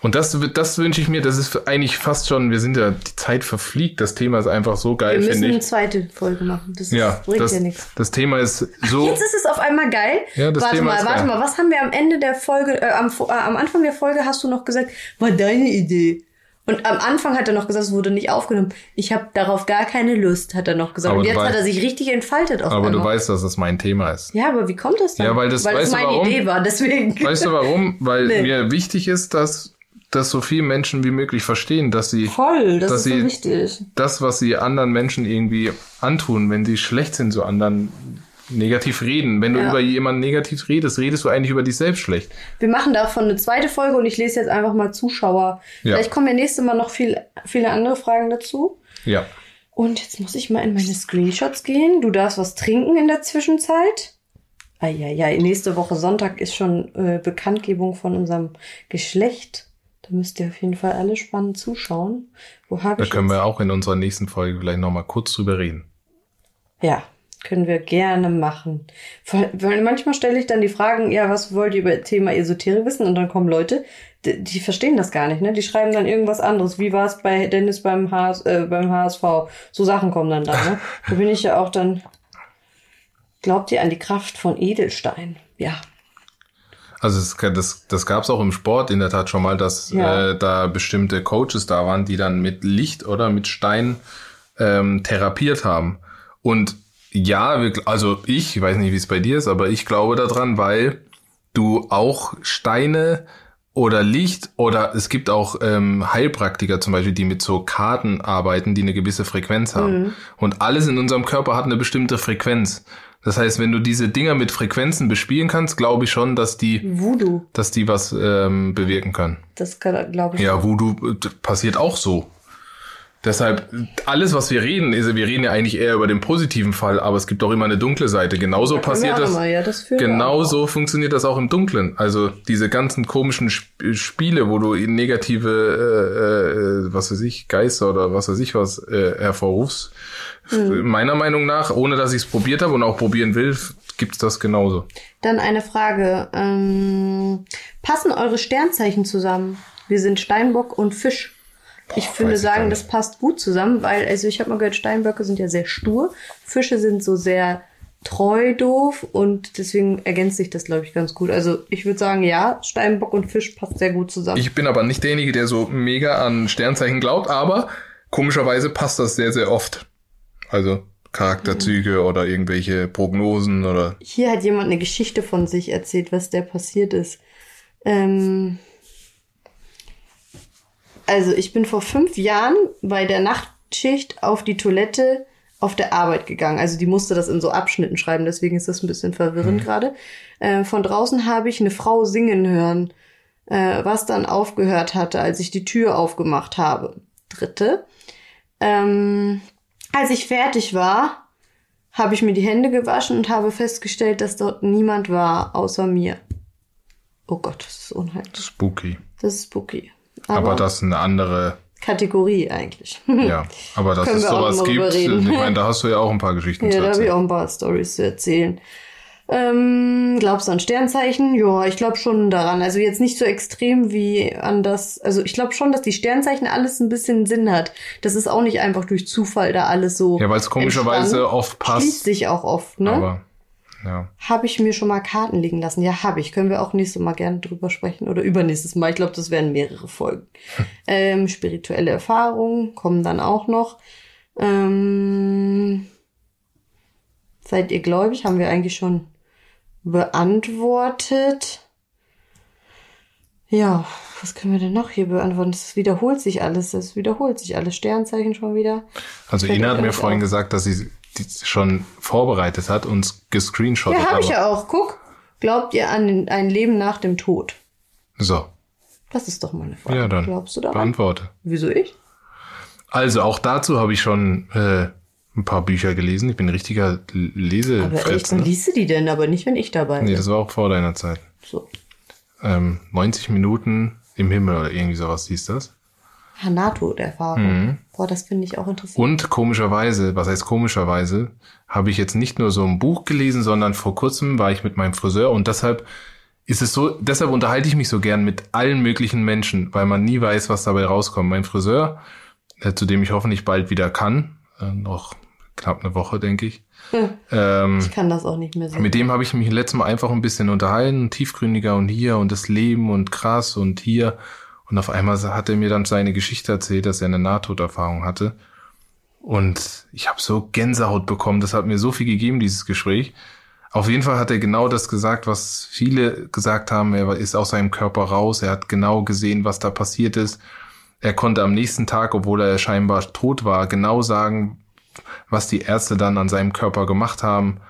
Und das, das wünsche ich mir, das ist eigentlich fast schon, wir sind ja, die Zeit verfliegt, das Thema ist einfach so geil, Wir müssen finde eine ich. zweite Folge machen. Das Ja, ist, bringt das, ja nichts. das Thema ist so, Jetzt ist es auf einmal geil. Ja, das warte Thema mal, ist warte geil. mal, was haben wir am Ende der Folge, äh, am, äh, am Anfang der Folge hast du noch gesagt, war deine Idee. Und am Anfang hat er noch gesagt, es wurde nicht aufgenommen. Ich habe darauf gar keine Lust, hat er noch gesagt. Aber Und du jetzt hat weißt- er sich richtig entfaltet auf aber du einmal. weißt, dass das mein Thema ist. ja, aber wie kommt das dann? Ja, weil das- weil das du meine warum? Idee war, deswegen. Weißt du warum? Weil Nee. mir wichtig ist, dass, dass so viele Menschen wie möglich verstehen, dass sie Voll, das dass ist so sie- wichtig. das, was sie anderen Menschen irgendwie antun, wenn sie schlecht sind, so anderen negativ reden. Wenn du Ja. über jemanden negativ redest, redest du eigentlich über dich selbst schlecht. Wir machen davon eine zweite Folge und ich lese jetzt einfach mal Zuschauer. Ja. Vielleicht kommen ja nächstes Mal noch viel, viele andere Fragen dazu. Ja. Und jetzt muss ich mal in meine Screenshots gehen. Du darfst was trinken in der Zwischenzeit. Eieiei, nächste Woche Sonntag ist schon äh, Bekanntgebung von unserem Geschlecht. Da müsst ihr auf jeden Fall alle spannend zuschauen. Wo habe Da ich können jetzt? wir auch in unserer nächsten Folge vielleicht nochmal kurz drüber reden. Ja, können wir gerne machen. Weil manchmal stelle ich dann die Fragen, ja, was wollt ihr über Thema Esoterik wissen? Und dann kommen Leute, die, die verstehen das gar nicht, ne? Die schreiben dann irgendwas anderes. Wie war es bei Dennis beim, HS, äh, beim HSV? So Sachen kommen dann da, ne? Da bin ich ja auch dann. Glaubt ihr an die Kraft von Edelstein? Ja. Also es, das, das gab es auch im Sport in der Tat schon mal, dass Ja. äh, da bestimmte Coaches da waren, die dann mit Licht oder mit Stein ähm, therapiert haben. Und ja, wir, also ich, ich weiß nicht, wie es bei dir ist, aber ich glaube daran, weil du auch Steine oder Licht oder es gibt auch ähm, Heilpraktiker zum Beispiel, die mit so Karten arbeiten, die eine gewisse Frequenz haben. Und alles in unserem Körper hat eine bestimmte Frequenz. Das heißt, wenn du diese Dinger mit Frequenzen bespielen kannst, glaube ich schon, dass die, Voodoo, dass die was ähm, bewirken können. das glaube ich. Ja, Voodoo äh, passiert auch so. Deshalb, alles, was wir reden, ist, wir reden ja eigentlich eher über den positiven Fall, aber es gibt auch immer eine dunkle Seite. Genauso wir passiert das. Mal, ja, das. Genauso funktioniert das auch im Dunklen. Also diese ganzen komischen Sp Spiele, wo du negative, äh, äh, was weiß ich, Geister oder was weiß ich was äh, hervorrufst. Meiner Meinung nach, ohne dass ich es probiert habe und auch probieren will, gibt's das genauso. Dann eine Frage. Ähm, passen eure Sternzeichen zusammen? Wir sind Steinbock und Fisch. Ich finde weiß ich gar sagen, das passt gut zusammen, weil, also ich habe mal gehört, Steinböcke sind ja sehr stur, Fische sind so sehr treu doof und deswegen ergänzt sich das, glaube ich, ganz gut. Also ich würde sagen, ja, Steinbock und Fisch passt sehr gut zusammen. Ich bin aber nicht derjenige, der so mega an Sternzeichen glaubt, aber komischerweise passt das sehr, sehr oft. Also Charakterzüge oder irgendwelche Prognosen oder Hier hat jemand eine Geschichte von sich erzählt, was der passiert ist. Ähm, also ich bin vor fünf Jahren bei der Nachtschicht auf die Toilette auf der Arbeit gegangen. Also die musste das in so Abschnitten schreiben, deswegen ist das ein bisschen verwirrend gerade. Äh, von draußen habe ich eine Frau singen hören, äh, was dann aufgehört hatte, als ich die Tür aufgemacht habe. Dritte. Ähm, als ich fertig war, habe ich mir die Hände gewaschen und habe festgestellt, dass dort niemand war außer mir. Oh Gott, das ist unheimlich. Spooky. Das ist spooky. Aber, das ist eine andere, Kategorie eigentlich. ja. Aber dass es sowas gibt, ich meine, da hast du ja auch ein paar Geschichten Ja, zu da habe ich erzählen. auch ein paar Stories zu erzählen. Ähm, glaubst du an Sternzeichen? Ja, ich glaube schon daran. Also jetzt nicht so extrem wie an das. Also ich glaube schon, dass die Sternzeichen alles ein bisschen Sinn hat. Das ist auch nicht einfach durch Zufall da alles so. Ja, weil es komischerweise oft Schließt passt. sich auch oft, ne? Aber ja. Habe ich mir schon mal Karten liegen lassen? Ja, habe ich. Können wir auch nächstes Mal gerne drüber sprechen oder übernächstes Mal. Ich glaube, das werden mehrere Folgen. ähm, spirituelle Erfahrungen kommen dann auch noch. Ähm, seid ihr gläubig? Haben wir eigentlich schon beantwortet. Ja, was können wir denn noch hier beantworten? Das wiederholt sich alles. Das wiederholt sich alles. Sternzeichen schon wieder. Also Ina hat mir vorhin auf? gesagt, dass sie die schon vorbereitet hat und gescreenshottet. Ja, habe ich ja auch. Guck. Glaubt ihr an ein Leben nach dem Tod? So, Das ist doch mal eine Frage. ja dann. Glaubst du daran? Beantworte. Wieso ich? Also auch dazu habe ich schon äh, ein paar Bücher gelesen. Ich bin ein richtiger Aber echt, wann Ne? liest du die denn? Aber nicht, wenn ich dabei bin. Nee, das war auch vor deiner Zeit. so. Ähm, 90 Minuten im Himmel oder irgendwie sowas hieß das. Hanato-Erfahrung. Boah, das finde ich auch interessant. Mhm. Und komischerweise, was heißt komischerweise, habe ich jetzt nicht nur so ein Buch gelesen, sondern vor kurzem war ich mit meinem Friseur und deshalb ist es so, deshalb unterhalte ich mich so gern mit allen möglichen Menschen, weil man nie weiß, was dabei rauskommt. Mein Friseur, äh, zu dem ich hoffentlich bald wieder kann, äh, noch knapp eine Woche, denke ich. Ähm, ich kann das auch nicht mehr so. mit dem habe ich mich letztes Mal einfach ein bisschen unterhalten, tiefgründiger und hier und das Leben und krass und hier. Und auf einmal hat er mir dann seine Geschichte erzählt, dass er eine Nahtoderfahrung hatte. Und ich habe so Gänsehaut bekommen. Das hat mir so viel gegeben, dieses Gespräch. Auf jeden Fall hat er genau das gesagt, was viele gesagt haben. Er ist aus seinem Körper raus. Er hat genau gesehen, was da passiert ist. Er konnte am nächsten Tag, obwohl er scheinbar tot war, genau sagen, was die Ärzte dann an seinem Körper gemacht haben.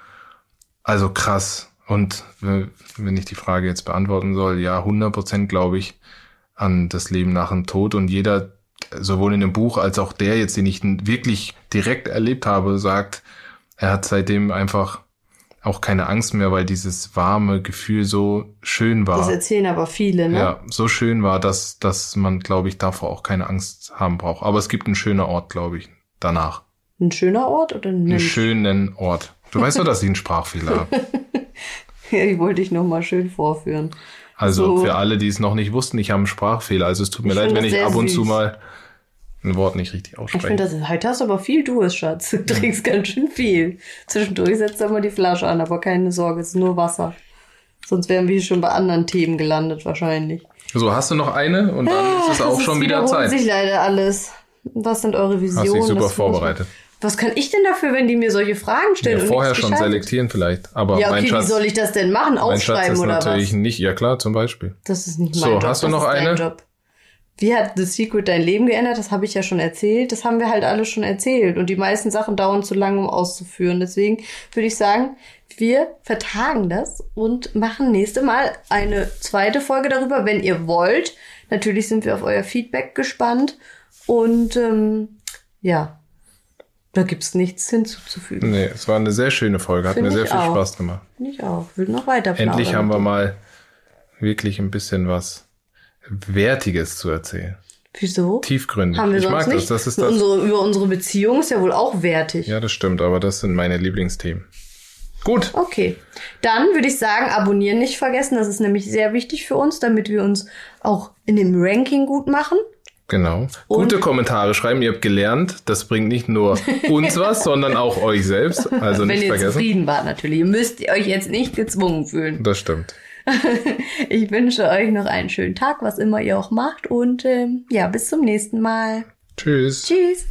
Also krass. Und wenn ich die Frage jetzt beantworten soll, ja, 100 Prozent glaube ich an das Leben nach dem Tod. Und jeder, sowohl in dem Buch als auch der jetzt, den ich wirklich direkt erlebt habe, sagt, er hat seitdem einfach auch keine Angst mehr, weil dieses warme Gefühl so schön war. Das erzählen aber viele, ne? Ja, so schön war, dass, dass man, glaube ich, davor auch keine Angst haben braucht. Aber es gibt einen schönen Ort, glaube ich, danach. Ein schöner Ort oder ein Einen schönen Ort. Du weißt doch, dass ich einen Sprachfehler habe. Ja, die wollte ich noch mal schön vorführen. Also So. für alle, die es noch nicht wussten, ich habe einen Sprachfehler. Also es tut mir Ich leid, wenn ich ab und zu süß. mal ein Wort nicht richtig Ich ausspreche. finde, das ist, heute hast du aber viel Durst, Schatz. Du trinkst ganz schön viel. Zwischendurch setzt du immer die Flasche an, aber keine Sorge, es ist nur Wasser. Sonst wären wir schon bei anderen Themen gelandet wahrscheinlich. So, hast du noch eine? Und dann ist es auch schon wieder Zeit. sich leider alles. Was sind eure Visionen? Hast dich super vorbereitet. Was kann ich denn dafür, wenn die mir solche Fragen stellen? Ja, vorher schon Gescheites? selektieren vielleicht. Aber Ja, okay, wie Schatz, soll ich das denn machen? Aufschreiben ist oder natürlich was? nicht. Ja klar, zum Beispiel. Das ist nicht mein So, Job. hast du noch eine? Job. Wie hat The Secret dein Leben geändert? Das habe ich ja schon erzählt. Das haben wir halt alle schon erzählt. Und die meisten Sachen dauern zu lange, um auszuführen. Deswegen würde ich sagen, wir vertagen das und machen nächste Mal eine zweite Folge darüber, wenn ihr wollt. Natürlich sind wir auf euer Feedback gespannt. Und ähm, ja, da gibt's nichts hinzuzufügen. Nee, es war eine sehr schöne Folge. Hat Finde mir sehr viel auch. Spaß gemacht. Finde ich auch. Will noch weiter Endlich haben wir mal wirklich ein bisschen was Wertiges zu erzählen. Wieso? Tiefgründig. Haben wir ich sonst mag das. nicht? Das ist das. Unsere, über unsere Beziehung ist ja wohl auch wertig. Ja, das stimmt, aber das sind meine Lieblingsthemen. Gut. Okay, dann würde ich sagen, abonnieren nicht vergessen. Das ist nämlich sehr wichtig für uns, damit wir uns auch in dem Ranking gut machen. Genau. Gute Kommentare schreiben, ihr habt gelernt. Das bringt nicht nur uns was, sondern auch euch selbst. Also Wenn nicht ihr vergessen. zufrieden wart natürlich. Ihr müsst euch jetzt nicht gezwungen fühlen. Das stimmt. Ich wünsche euch noch einen schönen Tag, was immer ihr auch macht. Und ähm, ja, bis zum nächsten Mal. Tschüss. Tschüss.